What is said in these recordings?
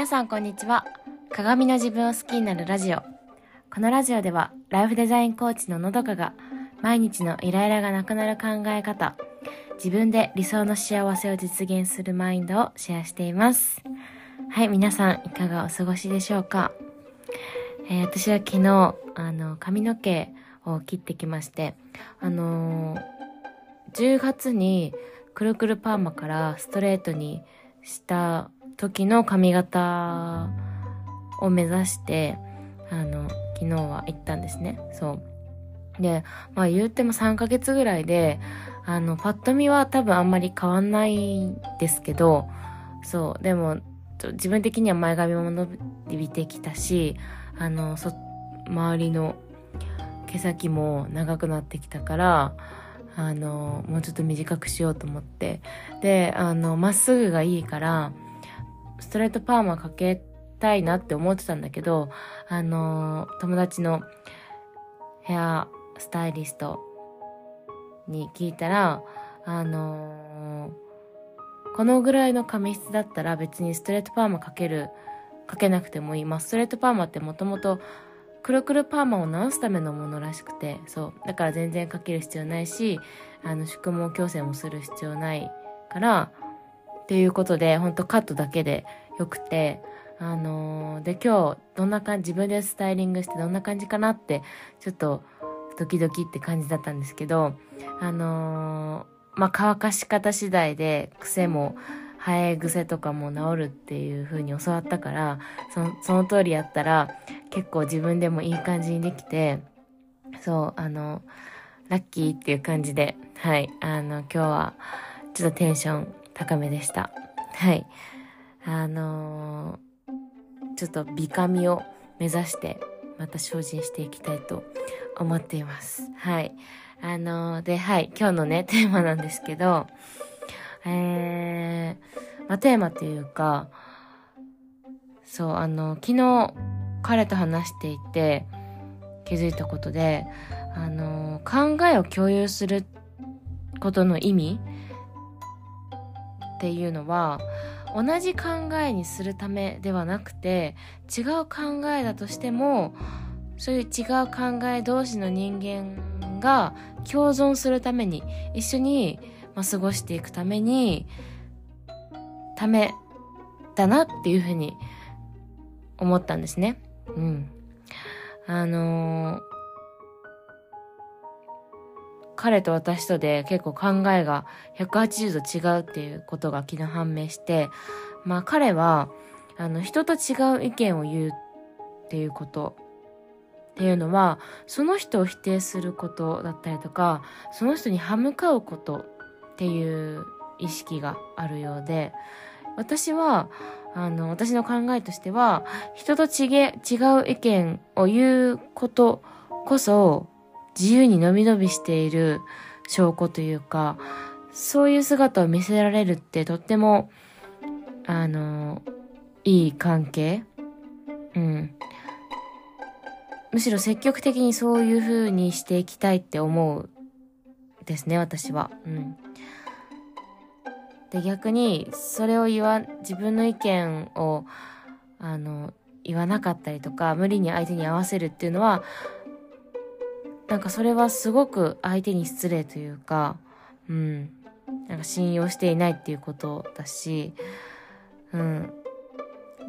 皆さんこんにちは。鏡の自分を好きになるラジオ。このラジオではライフデザインコーチののどかが毎日のイライラがなくなる考え方自分で理想の幸せを実現するマインドをシェアしています。はい皆さんいかがお過ごしでしょうか、えー、私は昨日あの髪の毛を切ってきましてあのー、10月にくるくるパーマからストレートにした時の髪型を目指して、あの、昨日は行ったんですね。そう。で、まあ言うても3ヶ月ぐらいで、あの、パッと見は多分あんまり変わんないですけど、そう、でも、自分的には前髪も伸びてきたし、あの、そ、周りの毛先も長くなってきたから、あの、もうちょっと短くしようと思って。で、あの、まっすぐがいいから、ストレートパーマかけたいなって思ってたんだけど、あの、友達のヘアスタイリストに聞いたら、あのこのぐらいの髪質だったら別にストレートパーマかける、かけなくてもいい。まあ、ストレートパーマってもともとくるくるパーマを直すためのものらしくて、そう。だから全然かける必要ないし、あの、宿毛矯正もする必要ないから、っていうことで、ほんとカットだけでよくて、あのー、で、今日、どんな感じ、自分でスタイリングしてどんな感じかなって、ちょっと、ドキドキって感じだったんですけど、あのー、まあ、乾かし方次第で、癖も、生え癖とかも治るっていう風に教わったから、その、その通りやったら、結構自分でもいい感じにできて、そう、あの、ラッキーっていう感じで、はい、あの、今日は、ちょっとテンション高めでした。はい。あのー、ちょっと美髪を目指してまた精進していきたいと思っています。はい。あのー、で、はい、今日のね、テーマなんですけど、えー、まあ、テーマっていうか、そう、あの、昨日彼と話していて気づいたことで、あの、考えを共有することの意味っていうのは、同じ考えにするためではなくて違う考えだとしてもそういう違う考え同士の人間が共存するために一緒に、まあ、過ごしていくためにためだなっていうふうに思ったんですね。うん。あのー、彼と私とで結構考えが180度違うっていうことが昨日判明して、まあ彼は、あの、人と違う意見を言うっていうことっていうのは、その人を否定することだったりとか、その人に歯向かうことっていう意識があるようで、私は、あの、私の考えとしては、人と違違う意見を言うことこそ、自由にのびのびしている証拠というか、そういう姿を見せられるってとっても、あの、いい関係うん。むしろ積極的にそういう風にしていきたいって思うですね、私は。うん。で、逆に、それを言わ、自分の意見を、あの、言わなかったりとか、無理に相手に合わせるっていうのは、なんかそれはすごく相手に失礼というか、うん。なんか信用していないっていうことだし、うん。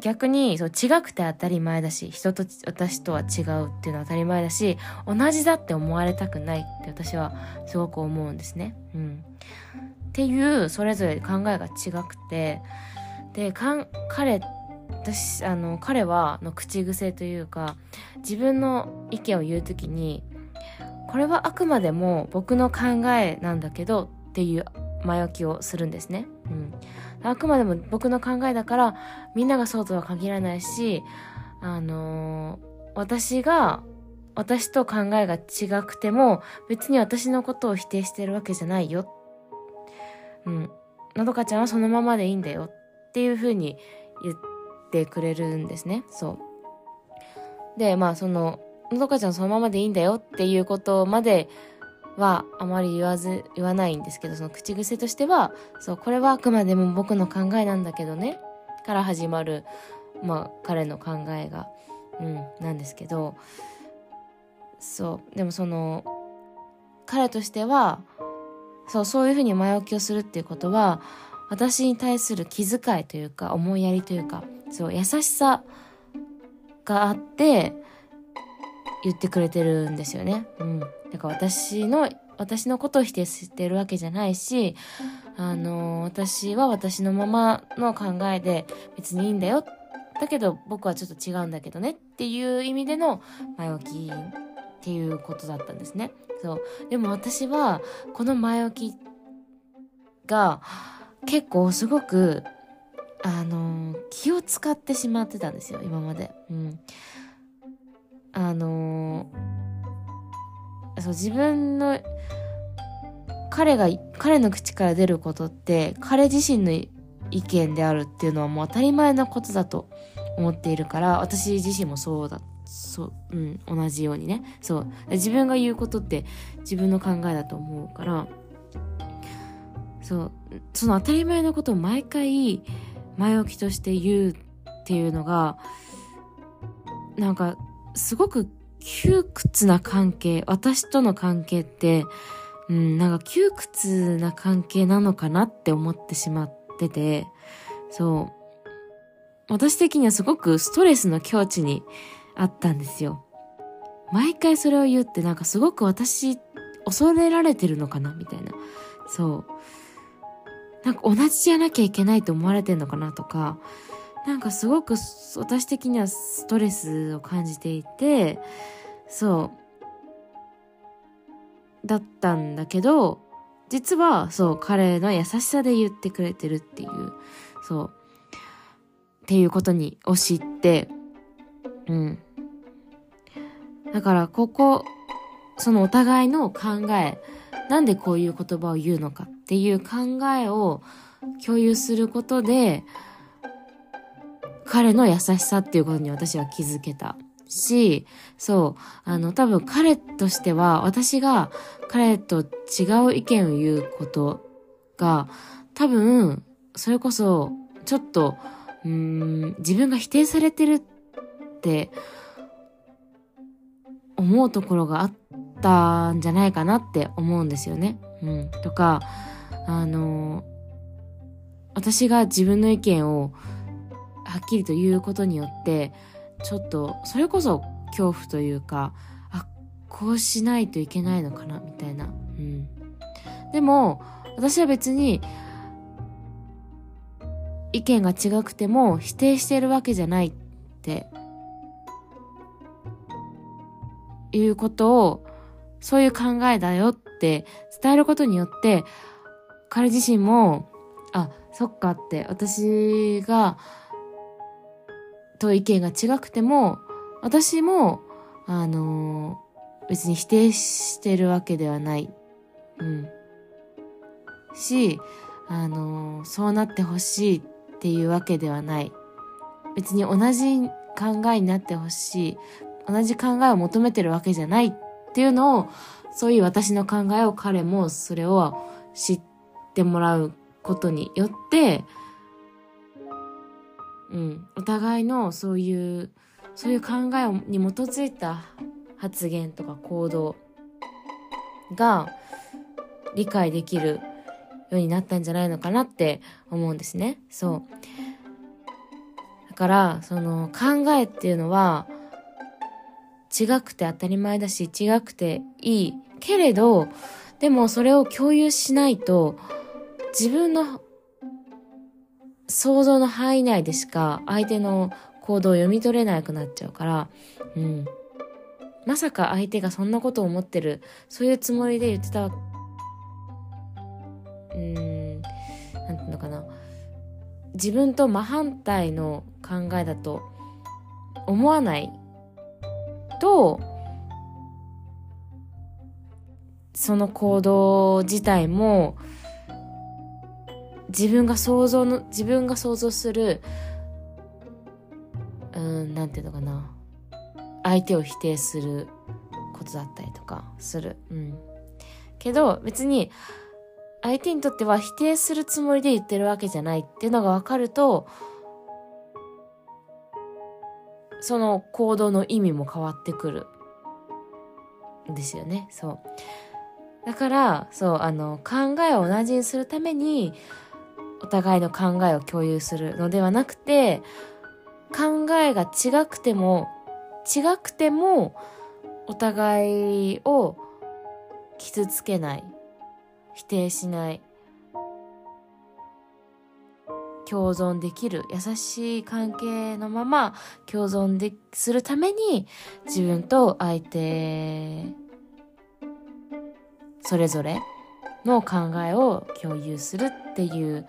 逆に、そう、違くて当たり前だし、人と私とは違うっていうのは当たり前だし、同じだって思われたくないって私はすごく思うんですね。うん。っていう、それぞれ考えが違くて、で、彼、私、あの、彼は、の口癖というか、自分の意見を言うときに、これはあくまでも僕の考えなんだけどっていう前置きをするんですね。うん。あくまでも僕の考えだから、みんながそうとは限らないし、あのー、私が、私と考えが違くても、別に私のことを否定してるわけじゃないよ。うん。のどかちゃんはそのままでいいんだよっていうふうに言ってくれるんですね。そう。で、まあその、のどかちゃんそのままでいいんだよっていうことまではあまり言わず、言わないんですけど、その口癖としては、そう、これはあくまでも僕の考えなんだけどね、から始まるまあ彼の考えが、うん、なんですけど。そうでもその彼としてはそうそういうふうに前置きをするっていうことは私に対する気遣いというか思いやりというかそう優しさがあって言ってくれてるんですよね。うん。だから私の私のことを否定してるわけじゃないし、あの私は私のままの考えで別にいいんだよ。だけど僕はちょっと違うんだけどねっていう意味での前置きっていうことだったんですね。そう。でも私はこの前置きが結構すごくあの気を使ってしまってたんですよ今まで。うん。あのそう自分の彼が彼の口から出ることって彼自身の意見であるっていうのはもう当たり前のことだと思っているから私自身もそうだそううん同じようにね。そう。自分が言うことって自分の考えだと思うからそう。その当たり前のことを毎回前置きとして言うっていうのがなんかすごく窮屈な関係、私との関係って、うん、なんか窮屈な関係なのかなって思ってしまってて、そう。私的にはすごくストレスの境地にあったんですよ。毎回それを言ってなんかすごく私恐れられてるのかなみたいな。そう。なんか同じじゃなきゃいけないと思われてんのかなとか、なんかすごく私的にはストレスを感じていて、そう。だったんだけど、実はそう、彼の優しさで言ってくれてるっていう、そう。っていうことに、を知って、うん。だから、ここ、そのお互いの考え、なんでこういう言葉を言うのかっていう考えを共有することで、彼の優しさっていうことに私は気づけたし、そう、あの、多分彼としては、私が彼と違う意見を言うことが、多分、それこそ、ちょっと、うん、自分が否定されてるって思うところがあったんじゃないかなって思うんですよね。うん。とか、あの、私が自分の意見をはっきりと言うことによってちょっとそれこそ恐怖というかあこうしないといけないのかなみたいな、うん、でも私は別に意見が違くても否定してるわけじゃないっていうことをそういう考えだよって伝えることによって彼自身もあそっかって私がと意見が違くても、私も、あの、別に否定してるわけではない。うん。し、あの、そうなってほしいっていうわけではない。別に同じ考えになってほしい。同じ考えを求めてるわけじゃないっていうのを、そういう私の考えを彼もそれを知ってもらうことによって、うん、お互いのそういうそういう考えに基づいた発言とか行動が理解できるようになったんじゃないのかなって思うんですね。そう。だから、その考えっていうのは違くて当たり前だし違くていいけれど、でもそれを共有しないと自分の想像の範囲内でしか相手の行動を読み取れなくなっちゃうから、うん。まさか相手がそんなことを思ってる、そういうつもりで言ってた、うん、なんていうのかな。自分と真反対の考えだと思わないと、その行動自体も自分が想像の、自分が想像する、うん、なんていうのかな。相手を否定することだったりとかする。うん。けど、別に、相手にとっては否定するつもりで言ってるわけじゃないっていうのが分かると、その行動の意味も変わってくるんですよねそうだからそうあの考えを同じにするためにお互いの考えを共有するのではなくて考えが違くても違くてもお互いを傷つけない否定しない共存できる優しい関係のまま共存でするために自分と相手それぞれの考えを共有するっていう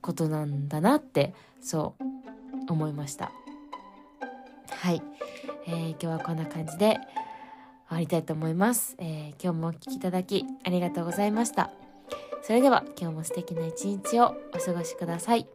ことなんだなってそう思いました。はい、えー、今日はこんな感じで終わりたいと思います、えー、今日もお聴きいただきありがとうございました。それでは今日も素敵な一日をお過ごしください。